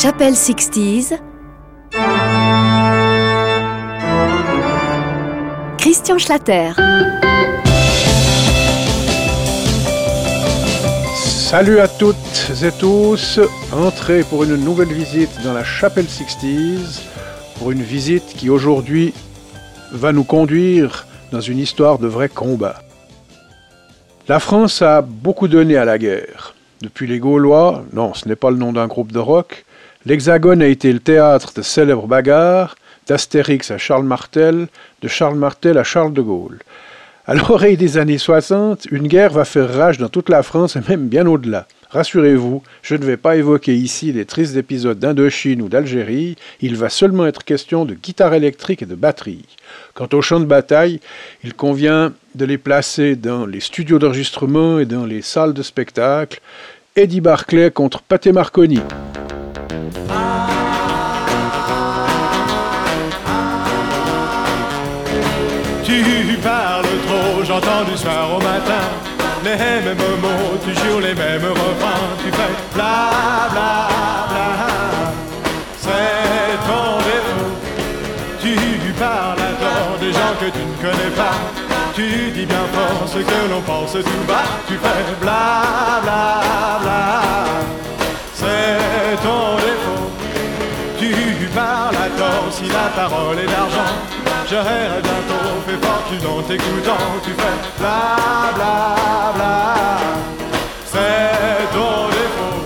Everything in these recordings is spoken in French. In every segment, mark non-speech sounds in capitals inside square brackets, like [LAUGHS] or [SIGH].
Chapelle 60s. Christian Schlatter. Salut à toutes et tous. Entrez pour une nouvelle visite dans la Chapelle 60s. Pour une visite qui aujourd'hui va nous conduire dans une histoire de vrai combat. La France a beaucoup donné à la guerre. Depuis les Gaulois, non, ce n'est pas le nom d'un groupe de rock, l'Hexagone a été le théâtre de célèbres bagarres, d'Astérix à Charles Martel, de Charles Martel à Charles de Gaulle. À l'oreille des années 60, une guerre va faire rage dans toute la France et même bien au-delà. Rassurez-vous, je ne vais pas évoquer ici les tristes épisodes d'Indochine ou d'Algérie, il va seulement être question de guitare électrique et de batterie. Quant aux champs de bataille, il convient de les placer dans les studios d'enregistrement et dans les salles de spectacle. Eddie Barclay contre Paté Marconi. Du soir au matin les mêmes mots, toujours les mêmes refrains. Tu fais bla bla bla, c'est ton défaut. Tu parles à tort des gens que tu ne connais pas. Tu dis bien fort ce que l'on pense tout bas. Tu fais bla bla bla, c'est ton défaut. Tu parles à tort si la parole est d'argent. J'aurais bientôt fait fortune en t'écoutant. Tu fais bla bla bla. C'est ton défaut.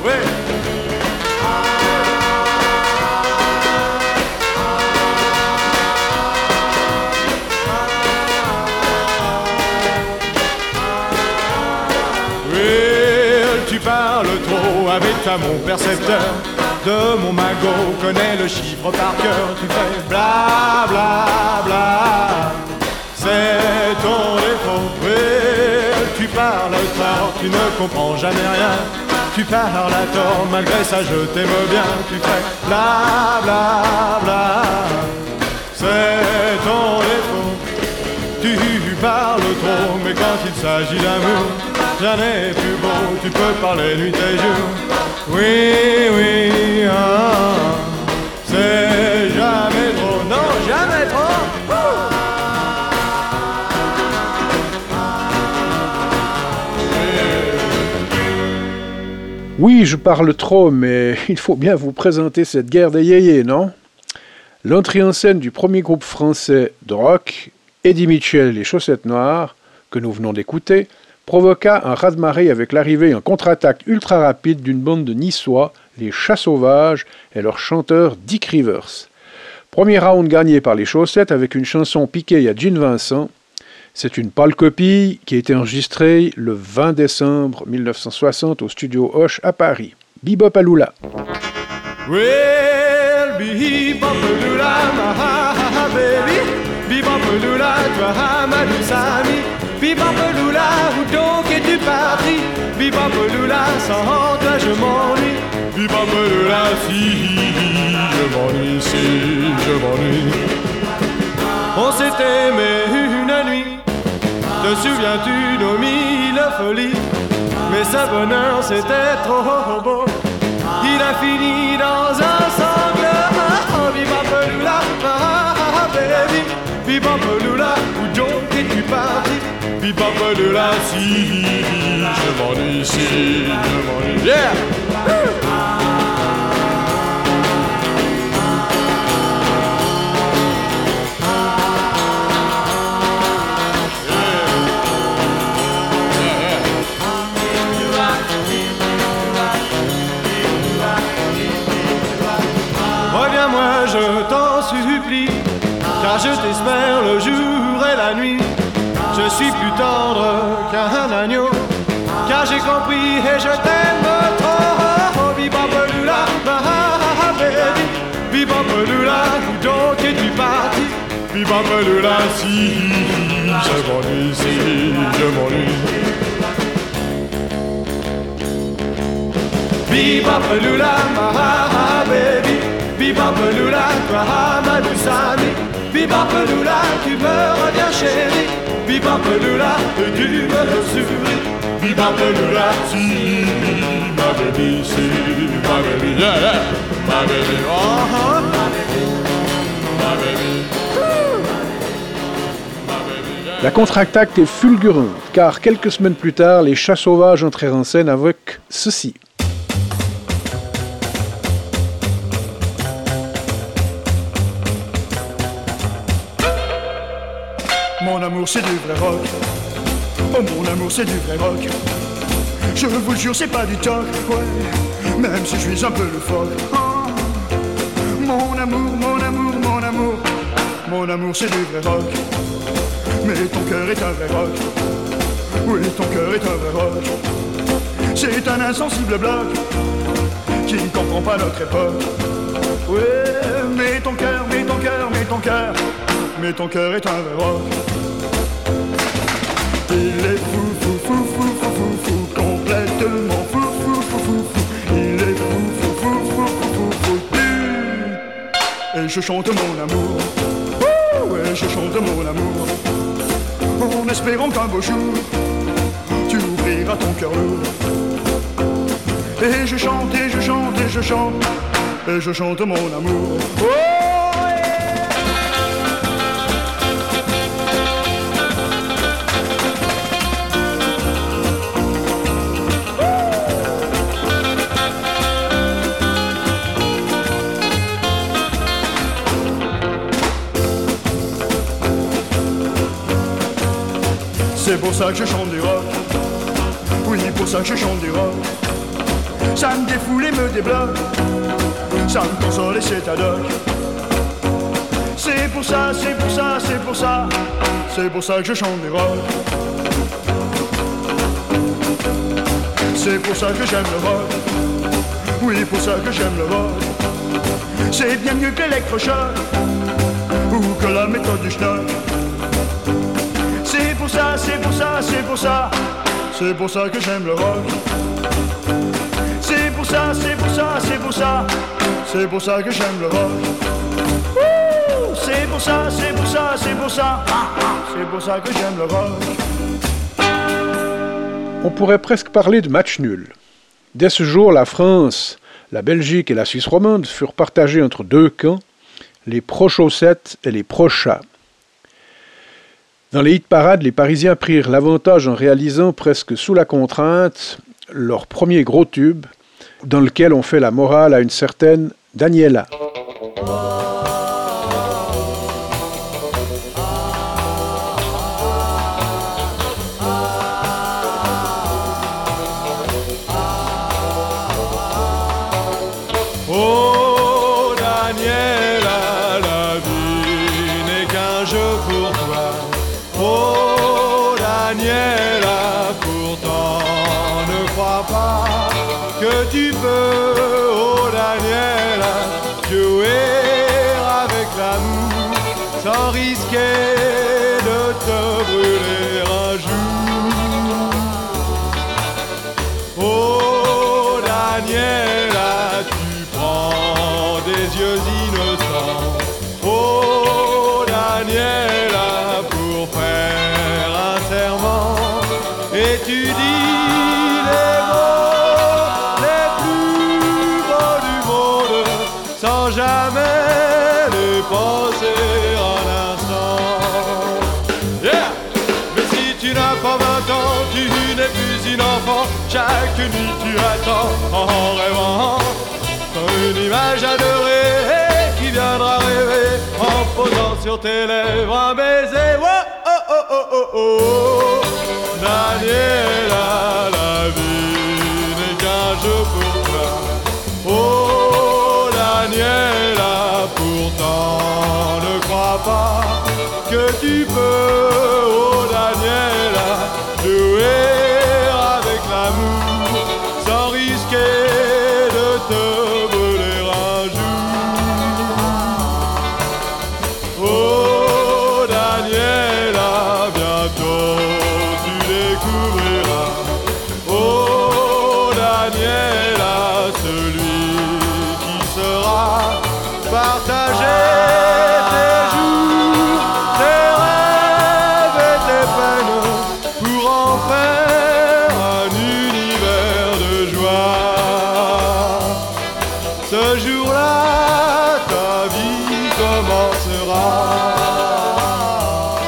Oui, tu parles trop avec ta mon percepteur de mon magot connaît le chiffre par cœur. Tu fais bla bla bla. C'est ton défaut. Oui, tu parles tort, tu ne comprends jamais rien. Tu parles à tort, malgré ça je t'aime bien. Tu fais bla bla bla. C'est ton défaut. Tu parles trop, mais quand il s'agit d'amour, jamais plus beau. Tu peux parler nuit et jour. Oui, oui, ah, c'est jamais trop, non, jamais trop. Oui, je parle trop, mais [LAUGHS] il faut bien vous présenter cette guerre des yéyés, non? L'entrée en scène du premier groupe français de rock, Eddie Mitchell et les Chaussettes Noires, que nous venons d'écouter, provoqua un raz-de-marée avec l'arrivée en contre-attaque ultra rapide d'une bande de Niçois, les Chats Sauvages, et leur chanteur Dick Rivers. Premier round gagné par les chaussettes avec une chanson piquée à Gene Vincent. C'est une pâle copie qui a été enregistrée le 20 décembre 1960 au studio Hoche à Paris. Bebop Alula. Well, Bibampeloula, où donc es-tu parti Bibampeloula, sans toi je m'ennuie. Bibampeloula, si je m'ennuie, si je m'ennuie. On s'est aimé une nuit, te souviens-tu nos mille folies Mais ce bonheur c'était trop beau, il a fini dans un sanglant. Bibampeloula, ah, baby, Bibampeloula, où donc es-tu parti Bebop de la si Je m'ennuie si je m'ennuie. Yeah Bibampeloula, si je m'ennuie, si je m'ennuie. Bibampeloula, ma baby, Bibampeloula, ma douce amie, Bibampeloula, tu me reviens chérie. Bibampeloula, et tu me souris. Bibampeloula, si ma baby, see my baby, yeah, yeah, my baby, uh-huh. My baby. La contre-attaque est fulgurante, car quelques semaines plus tard, les chats sauvages entrèrent en scène avec ceci. Mon amour c'est du vrai rock. Oh mon amour c'est du vrai rock. Je vous jure c'est pas du toc, ouais. Même si je suis un peu le phoque. Oh. Mon amour, mon amour, mon amour. Mon amour c'est du vrai rock. Mais ton cœur est un vrai rock. Oui, ton cœur est un vrai rock. C'est un insensible bloc qui ne comprend pas notre époque. Ouais, mais ton cœur, mais ton cœur, mais ton cœur, mais ton cœur est un vrai rock. Il est fou, fou, fou, fou, fou, fou, fou, complètement fou, fou, fou, fou, fou. Il est fou, fou, fou, fou, fou, fou, fou, fou. Et je chante mon amour, ouais, je chante mon amour, en espérant qu'un beau jour, tu ouvriras ton cœur lourd. Et je chante, et je chante, et je chante, et je chante mon amour. Pour ça que je chante du rock. Oui, pour ça que je chante du rock. Ça me défoule et me débloque. Ça me console et c'est ad hoc. C'est pour ça, c'est pour ça, c'est pour ça. C'est pour ça que je chante du rock. C'est pour ça que j'aime le rock. Oui, pour ça que j'aime le rock. C'est bien mieux que l'électrochoc. Ou que la méthode du schnock. Ça, c'est pour ça, c'est pour ça. C'est pour ça que j'aime le rock. C'est pour ça, c'est pour ça, c'est pour ça. C'est pour ça que j'aime le rock. C'est pour ça, c'est pour ça, c'est pour ça. C'est pour ça que j'aime le rock. On pourrait presque parler de match nul. Dès ce jour, la France, la Belgique et la Suisse romande furent partagées entre deux camps, les pro-chaussettes et les pro-chats. Dans les hit parades, les Parisiens prirent l'avantage en réalisant presque sous la contrainte leur premier gros tube, dans lequel on fait la morale à une certaine Daniela. Sans risquer de te brûler Chaque nuit tu attends en rêvant une image adorée qui viendra rêver en posant sur tes lèvres un baiser. Oh, oh, oh, oh, oh, oh. Daniela, la vie n'est qu'un jeu pour toi. Oh, Daniela, pourtant ne crois pas que tu peux,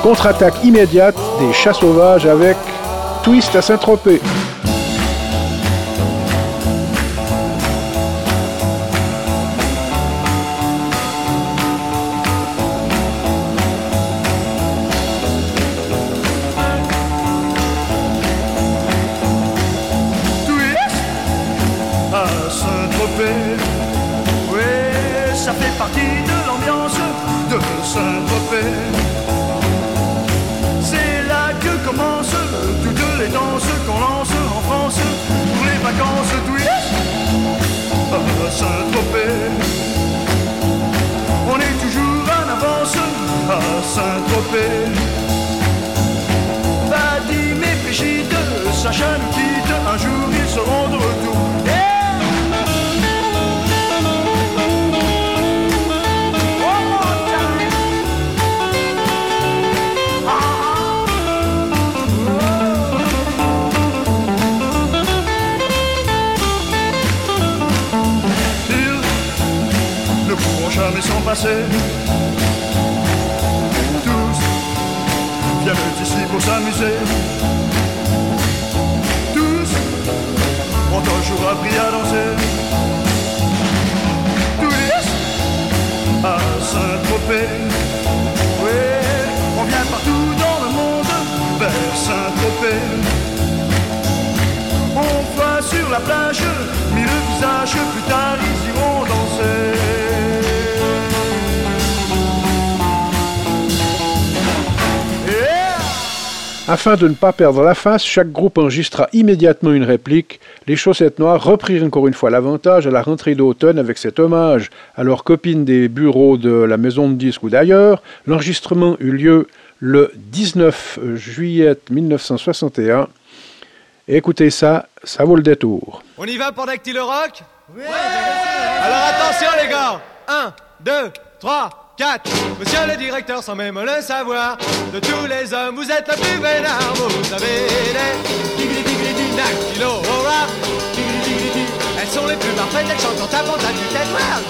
Contre-attaque immédiate des chats sauvages avec Twist à Saint-Tropez. à Saint-Tropez. Vadim et Brigitte, Sacha nous quitte, un jour ils seront de retour. jamais s'en passer s'amuser. Tous ont un jour appris à danser. Tous à Saint-Tropez. Oui, on vient partout dans le monde vers Saint-Tropez. On voit sur la plage, mis le visage plus tard. Afin de ne pas perdre la face, chaque groupe enregistra immédiatement une réplique. Les Chaussettes Noires reprirent encore une fois l'avantage à la rentrée d'automne avec cet hommage à leurs copines des bureaux de la maison de disques ou d'ailleurs. L'enregistrement eut lieu le 19 juillet 1961. écoutez ça, ça vaut le détour. On y va pour Dactylo Rock? Oui Alors attention les gars 1, 2, 3 4. Monsieur le directeur, sans même le savoir, de tous les hommes, vous êtes le plus vénard. Vous avez les dactylo Elles sont les plus parfaites, elles chantent en tapant à du tête noire.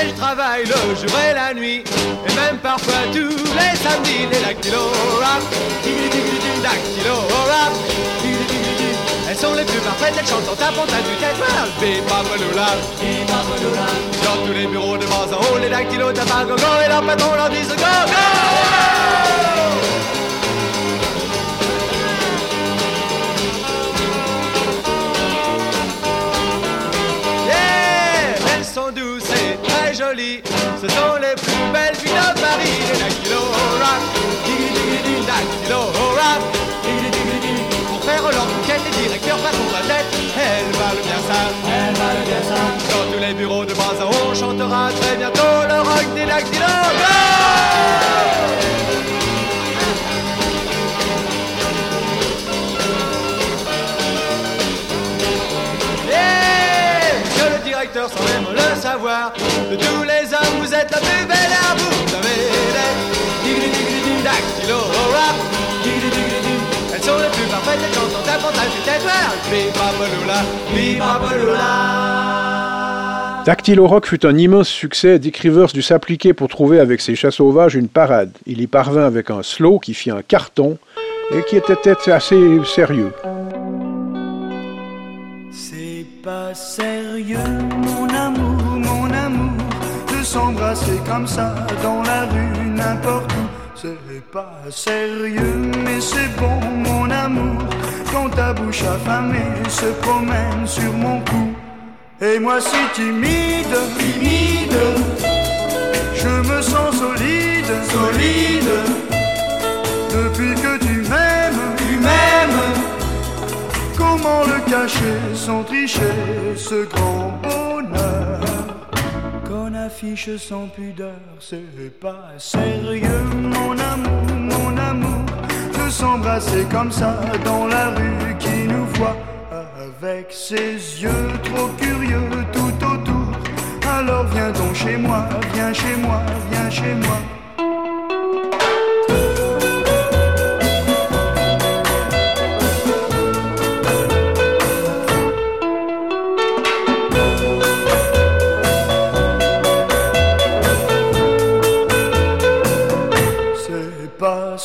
Elles travaillent le jour et la nuit, et même parfois tous les samedis, les dactylo rap. Dactylo elles sont les plus parfaites, elles chantent en tapant à du tête. Bipapaloula, Dans tous les bureaux de bas en haut, les dactylos tapent gogo et leur patron leur dit go go! Yeah! Elles sont douces et très jolies, ce sont les plus belles filles de Paris, les dactylos rap, Valent bien elle valent bien ça. Dans tous les bureaux de base on chantera très bientôt le rock des le directeur sans même le savoir, de tous les hommes vous êtes la plus belle à vous. Avez des. Dactylo Rock fut un immense succès. Dick Rivers dut s'appliquer pour trouver avec ses chats sauvages une parade. Il y parvint avec un slow qui fit un carton et qui était assez sérieux. C'est pas sérieux, mon amour, mon amour, de s'embrasser comme ça dans la rue, n'importe où. C'est pas sérieux, mais c'est bon, mon amour. Quand ta bouche affamée se promène sur mon cou. Et moi, si timide, timide, je me sens solide, solide. Depuis que tu m'aimes, tu m'aimes. Comment le cacher sans tricher, ce grand bonheur? Affiche sans pudeur, c'est pas sérieux, mon amour, mon amour, de s'embrasser comme ça dans la rue qui nous voit avec ses yeux trop curieux tout autour. Alors viens donc chez moi, viens chez moi, viens chez moi.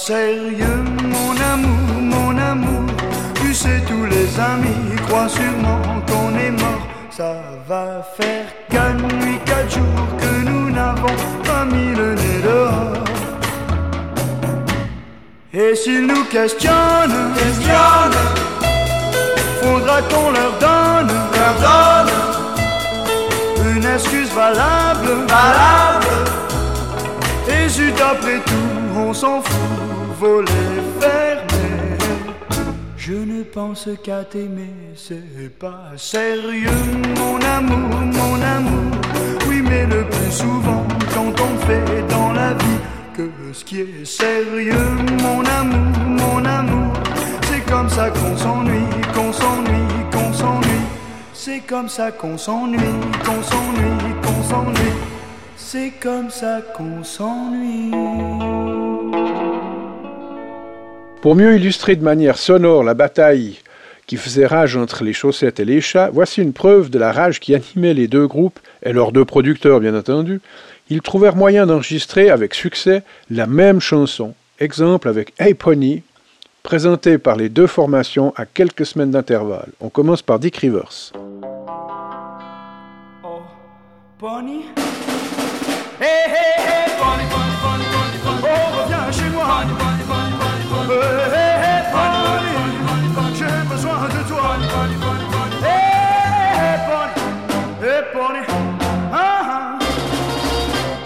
sérieux, mon amour, mon amour. Tu sais, tous les amis croient sûrement qu'on est mort. Ça va faire quatre nuits, quatre jours que nous n'avons pas mis le nez dehors. Et s'ils nous questionnent, questionnent, faudra qu'on leur donne, leur donne une excuse valable, valable. Et juste après tout, on s'en fout. Je ne pense qu'à t'aimer, c'est pas sérieux, mon amour, mon amour. Oui, mais le plus souvent, quand on fait dans la vie que ce qui est sérieux, mon amour, mon amour, c'est comme ça qu'on s'ennuie, qu'on s'ennuie, qu'on s'ennuie. C'est comme ça qu'on s'ennuie, qu'on s'ennuie, qu'on s'ennuie. C'est comme ça qu'on s'ennuie. Pour mieux illustrer de manière sonore la bataille qui faisait rage entre les chaussettes et les chats, voici une preuve de la rage qui animait les deux groupes, et leurs deux producteurs bien entendu. Ils trouvèrent moyen d'enregistrer avec succès la même chanson, exemple avec Hey Pony, présenté par les deux formations à quelques semaines d'intervalle. On commence par Dick Rivers. Oh,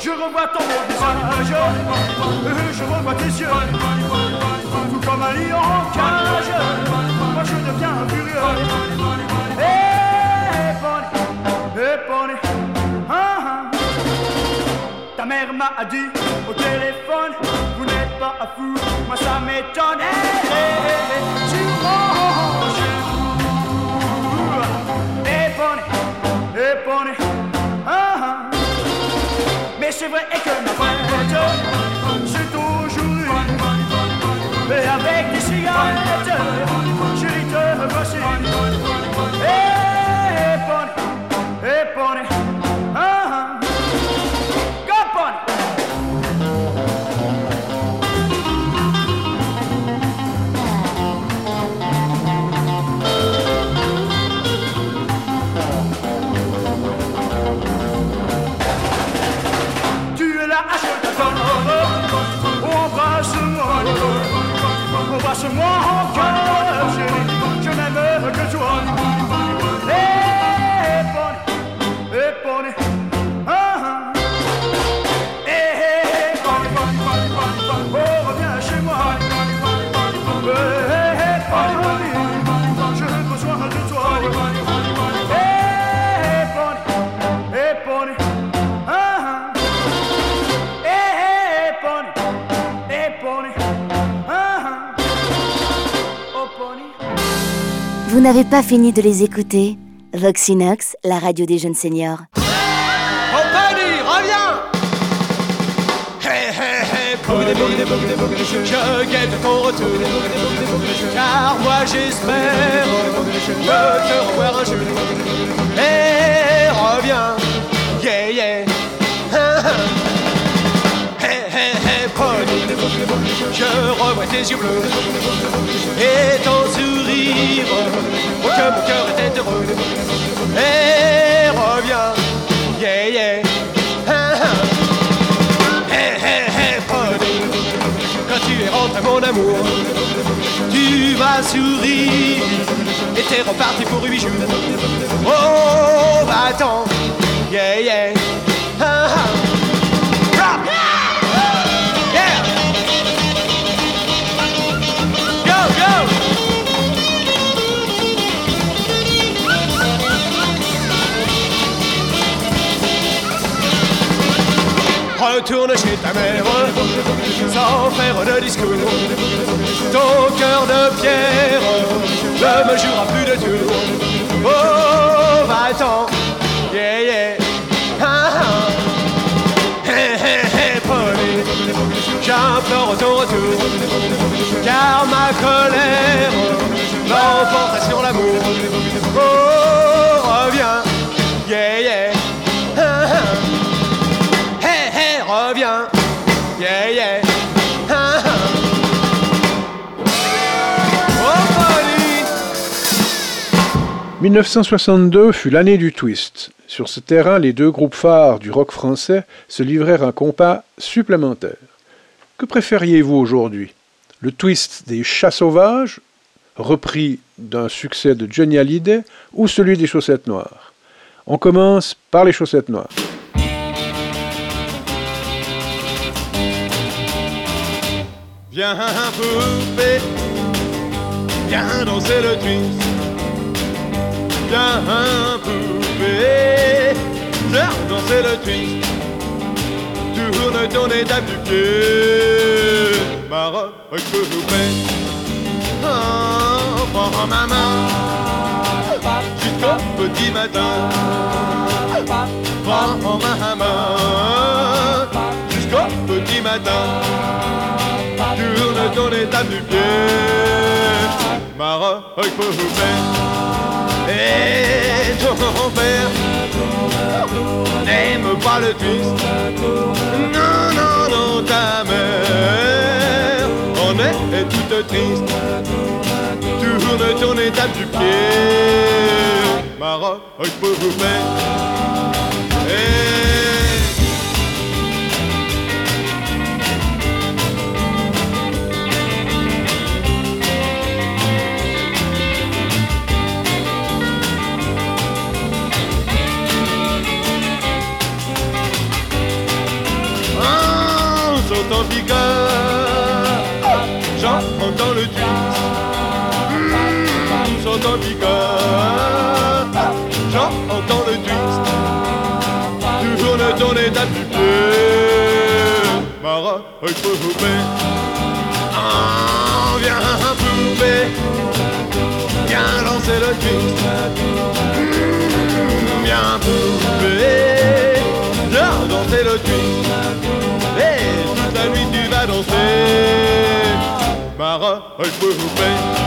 Je revois Euh, tes yeux Tout comme un lion en cage Moi je Hey, Bonnie Hey, Bonnie ah, ah. Ta mère m'a dit au téléphone Vous n'êtes pas un fou, moi ça m'étonne. Tu manges. Bonnie Hey, Bonnie ah, ah. Mais c'est vrai et que ma fête C'est aujourd'hui Et avec des cigarettes. Chérie te voici Vous n'avez pas fini de les écouter Voxinox, la radio des jeunes seniors. Compagnie, reviens Hey, hey, hey, Pony, je guette ton retour Car moi j'espère te revoir un jour revois tes yeux bleus. Et ton sourire Oh, que mon cœur était heureux. Et reviens, yeah, yeah. Ah, ah. Hey, hey, hey, Pony Quand tu es rentré, mon amour Tu m'as souri. Et t'es reparti pour huit jours. Oh, attends Yeah, yeah Retourne chez ta mère sans faire de discours. Ton cœur de pierre ne me jouera plus de tour. Oh, va-t'en, yeah, yeah. Ah, ah. Hey, hey, hey, j'implore ton retour. Car ma colère 1962 fut l'année du twist. Sur ce terrain, les deux groupes phares du rock français se livrèrent un compas supplémentaire. Que préfériez-vous aujourd'hui? Le twist des chats sauvages, repris d'un succès de Johnny Hallyday, ou celui des chaussettes noires? On commence par les chaussettes noires. Viens danser le twist. Viens poupée, viens danser le twist. Tourne ton étape du pied, Maroc poupée. Oh, prends ma main jusqu'au petit matin. Prends ma main jusqu'au petit matin tourne ton étape du pied. Maroc poupée. Et ton père n'aime pas le twist. Non, non, non, ta mère en est toute triste. Tourne ton du pied. Maroc poupée. Et en piqueur, j'entends le twist. Mmh, sont en piqueur, j'entends le twist. Toujours le ton étape du pied. Mara, il faut poupée. Ah, viens poupée, viens lancer le twist. Mmh, viens poupée, viens danser le twist. Vas danser. Mara, il faut poupée.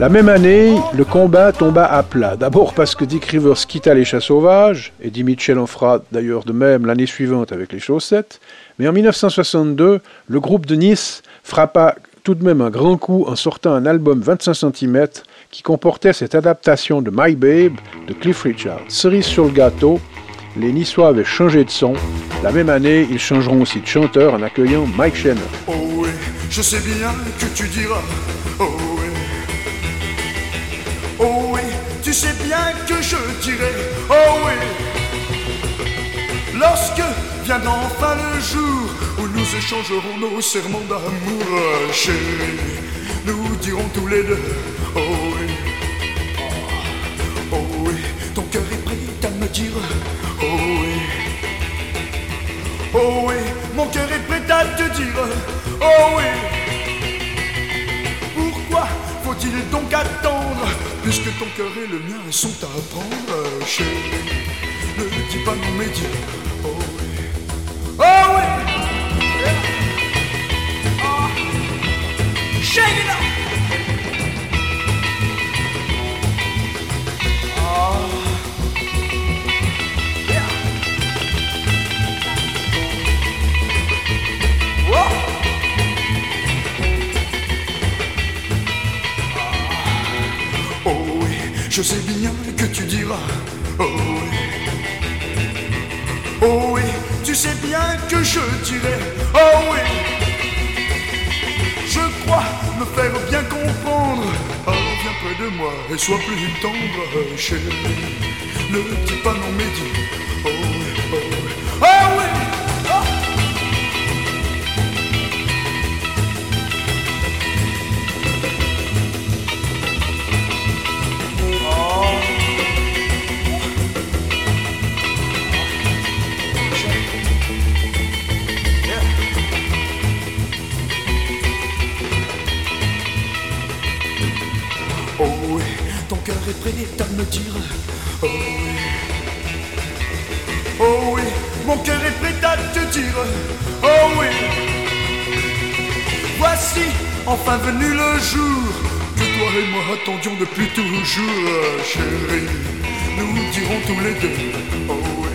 La même année, le combat tomba à plat. D'abord parce que Dick Rivers quitta les chats sauvages, Eddie Mitchell en fera d'ailleurs de même l'année suivante avec les chaussettes, mais en 1962, le groupe de Nice frappa tout de même un grand coup en sortant un album 25 cm qui comportait cette adaptation de My Babe de Cliff Richard. Cerise sur le gâteau, les Niçois avaient changé de son. La même année, ils changeront aussi de chanteur en accueillant Mike Shannon. Oh je sais bien que tu diras. Oh tu sais bien que je dirai. Oh oui. Lorsque viendra enfin le jour où nous échangerons nos serments d'amour, chérie, nous dirons tous les deux. Oh oui. Oh oui, ton cœur est prêt à me dire. Oh oui. Oh oui, mon cœur est prêt à te dire. Oh oui. Pourquoi faut-il donc attendre Puisque ton cœur et le mien sont à prendre, chérie. Ne dis pas non, mais dis. Oh oui. Oh oui. Oh. Shake it up. Je sais bien que tu diras. Oh oui. Oh oui, tu sais bien que je dirai. Oh oui. Je crois me faire bien comprendre. Oh, viens près de moi et sois plus tendre, chérie. Ne dis pas non, me dire. Oh oui. Oh oui, mon cœur est prêt à te dire. Oh oui. Voici enfin venu le jour que toi et moi attendions depuis toujours, chérie. Nous dirons tous les deux. Oh oui.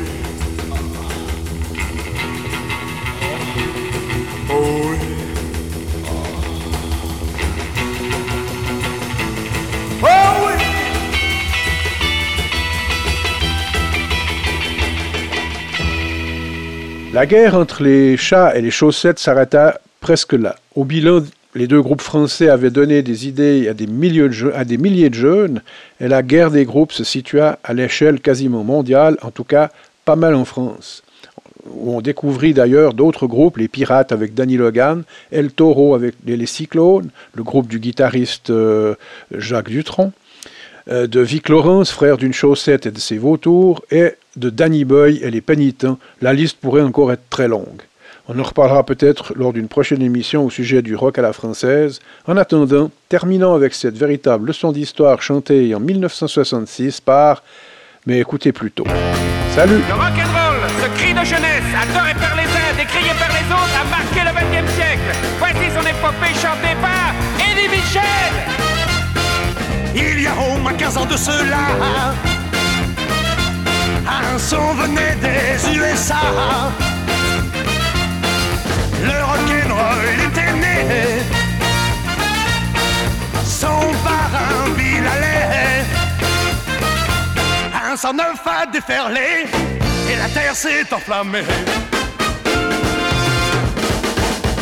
La guerre entre les chats et les chaussettes s'arrêta presque là. Au bilan, les deux groupes français avaient donné des idées à des, milliers de, jeunes, et la guerre des groupes se situa à l'échelle quasiment mondiale, en tout cas pas mal en France. Où on découvrit d'ailleurs d'autres groupes, les Pirates avec Danny Logan, El Toro avec les, les Cyclones, le groupe du guitariste euh, Jacques Dutronc, euh, de Vic Lawrence, frère d'une chaussette et de ses vautours, et de Danny Boy et les Pénitents. La liste pourrait encore être très longue. On en reparlera peut-être lors d'une prochaine émission au sujet du rock à la française. En attendant, terminons avec cette véritable leçon d'histoire chantée en 1966 par, mais écoutez plutôt. Salut Le ce cri de jeunesse, par les par les autres, a marqué le siècle. Voici son épopée chantée 15 ans de cela, un son venait des USA. Le rock'n'roll était né, son parrain Bill Haley. Un 109 a déferlé et la terre s'est enflammée.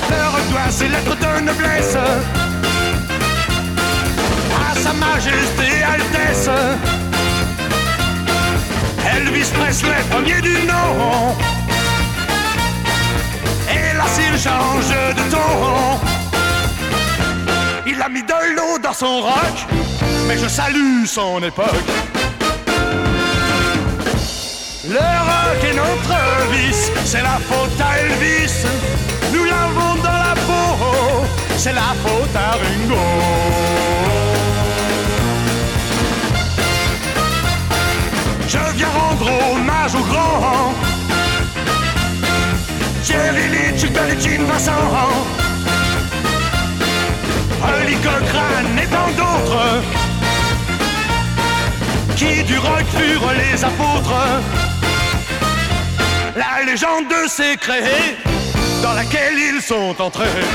Leur doigt ses lettres de noblesse sa majesté Altesse. Elvis Presley, premier du nom. Et là, s'il change de ton, il a mis de l'eau dans son rock, mais je salue son époque. Le rock est notre vice, c'est la faute à Elvis. Nous l'avons dans la peau, c'est la faute à Ringo. Jerry Lee, Berry, Gene Vincent. Holly Cochrane et tant d'autres qui du rock furent les apôtres. La légende s'est créée dans laquelle ils sont entrés.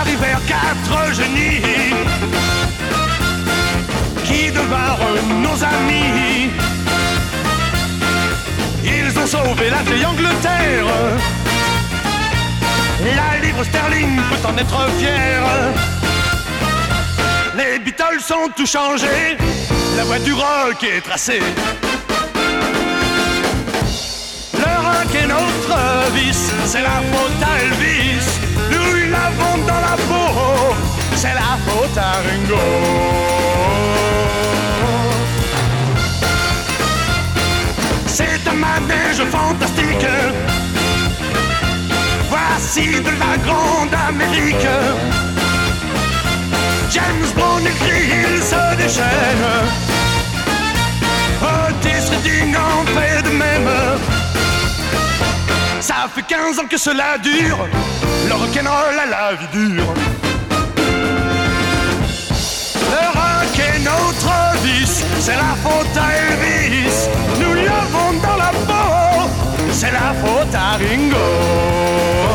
Arrivèrent quatre génies qui devinrent nos amis. Ont sauvé la vieille Angleterre. La livre sterling peut en être fière. Les Beatles sont tout changés. La voie du rock est tracée. Le rock est notre vice, c'est la faute à Elvis. Nous l'avons dans la peau, c'est la faute à Ringo. De la grande Amérique. James Brown écrit, il se déchaîne. Otis Redding en fait de même. Ça fait 15 ans que cela dure. Le rock'n'roll a la vie dure. Le rock est notre vice, c'est la faute à Elvis. Nous l'avons dans la peau, c'est la faute à Ringo.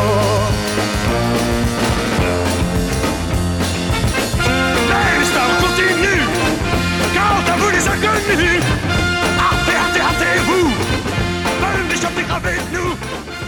les inconnus. Arrêtez, arrêtez, arrêtez-vous. Venez avec nous.